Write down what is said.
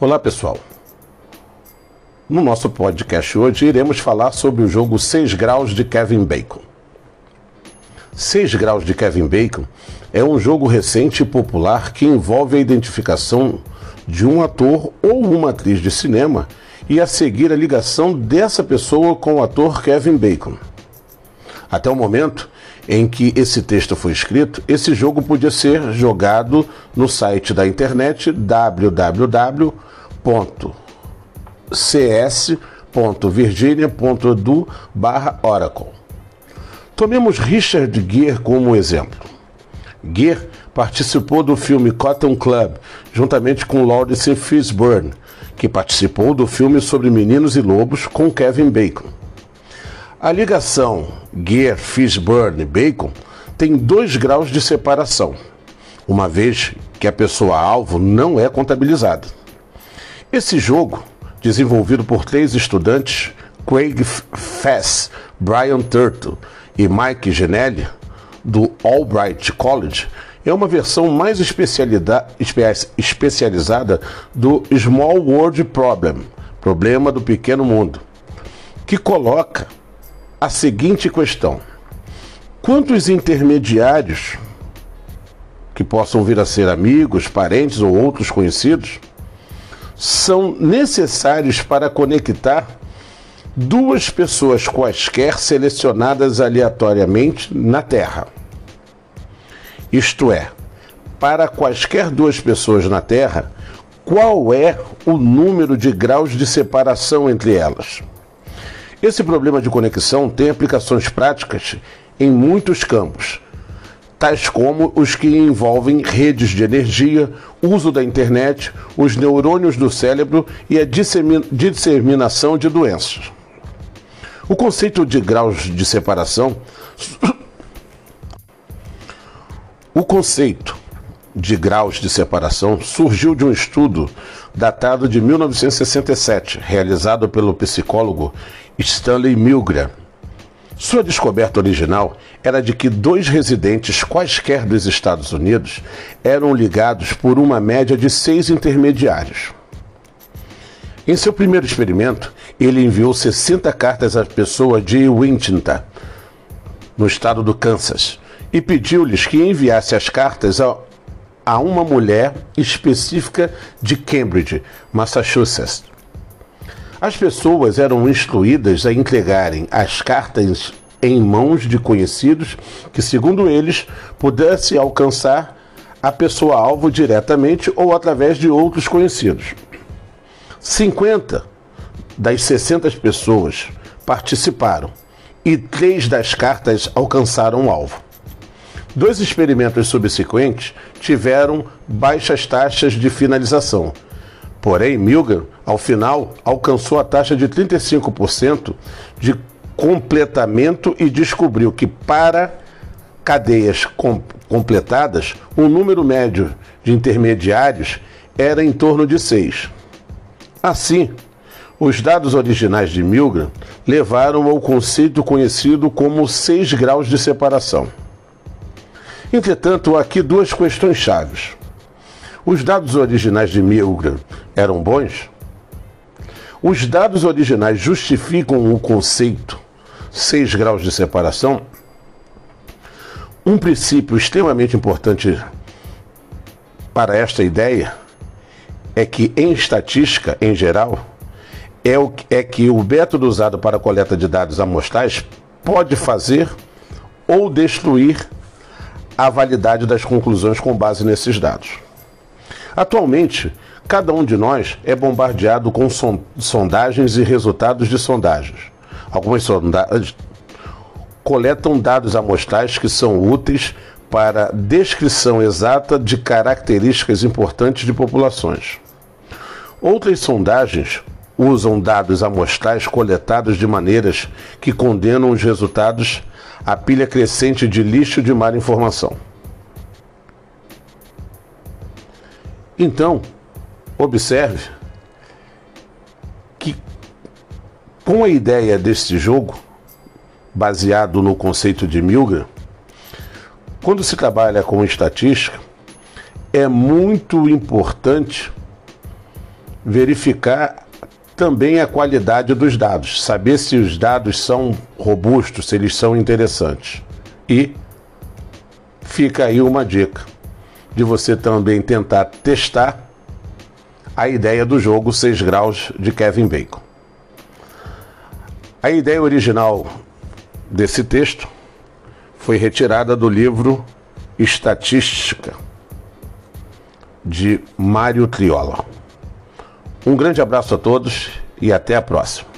Olá pessoal. No nosso podcast hoje iremos falar sobre o jogo 6 Graus de Kevin Bacon. 6 Graus de Kevin Bacon é um jogo recente e popular que envolve a identificação de um ator ou uma atriz de cinema e a seguir a ligação dessa pessoa com o ator Kevin Bacon. Até o momento em que esse texto foi escrito, esse jogo podia ser jogado no site da internet www.cs.virginia.edu/oracle. Tomemos Richard Gere como exemplo. Gere participou do filme Cotton Club, juntamente com Lawrence Fishburne, que participou do filme sobre meninos e lobos com Kevin Bacon. A ligação Gear, Fishburne Bacon tem dois graus de separação, uma vez que a pessoa-alvo não é contabilizada. Esse jogo, desenvolvido por três estudantes, Craig Fess, Brian Turtle e Mike Genelli, do Albright College, é uma versão mais especializada do Small World Problem, problema do pequeno mundo, que coloca a seguinte questão: quantos intermediários que possam vir a ser amigos, parentes ou outros conhecidos são necessários para conectar duas pessoas quaisquer selecionadas aleatoriamente na Terra? Isto é, para quaisquer duas pessoas na Terra, qual é o número de graus de separação entre elas? Esse problema de conexão tem aplicações práticas em muitos campos, tais como os que envolvem redes de energia, uso da internet, os neurônios do cérebro e a disseminação de doenças. O conceito de graus de separação. O conceito de graus de separação surgiu de um estudo datado de 1967, realizado pelo psicólogo Stanley Milgram. Sua descoberta original era de que dois residentes quaisquer dos Estados Unidos eram ligados por uma média de seis intermediários. Em seu primeiro experimento, ele enviou 60 cartas à pessoa de Wichita, no estado do Kansas, e pediu-lhes que enviasse as cartas a a uma mulher específica de Cambridge, Massachusetts. As pessoas eram instruídas a entregarem as cartas em mãos de conhecidos que, segundo eles, pudesse alcançar a pessoa alvo diretamente ou através de outros conhecidos. 50 das 60 pessoas participaram e três das cartas alcançaram o alvo. Dois experimentos subsequentes tiveram baixas taxas de finalização. Porém, Milgram, ao final, alcançou a taxa de 35% de completamento e descobriu que para cadeias com completadas, o número médio de intermediários era em torno de 6. Assim, os dados originais de Milgram levaram ao conceito conhecido como 6 graus de separação. Entretanto, aqui duas questões chaves. Os dados originais de Milgram eram bons? Os dados originais justificam o conceito 6 graus de separação? Um princípio extremamente importante para esta ideia é que, em estatística, em geral, é, o, é que o método usado para a coleta de dados amostrais pode fazer ou destruir a validade das conclusões com base nesses dados. Atualmente, cada um de nós é bombardeado com sondagens e resultados de sondagens. Algumas sondagens coletam dados amostrais que são úteis para descrição exata de características importantes de populações. Outras sondagens usam dados amostrais coletados de maneiras que condenam os resultados a pilha crescente de lixo de má informação. Então, observe que com a ideia deste jogo, baseado no conceito de Milgram, quando se trabalha com estatística, é muito importante verificar também a qualidade dos dados, saber se os dados são robustos, se eles são interessantes. E fica aí uma dica de você também tentar testar a ideia do jogo 6 graus de Kevin Bacon. A ideia original desse texto foi retirada do livro Estatística de Mário Triola. Um grande abraço a todos e até a próxima.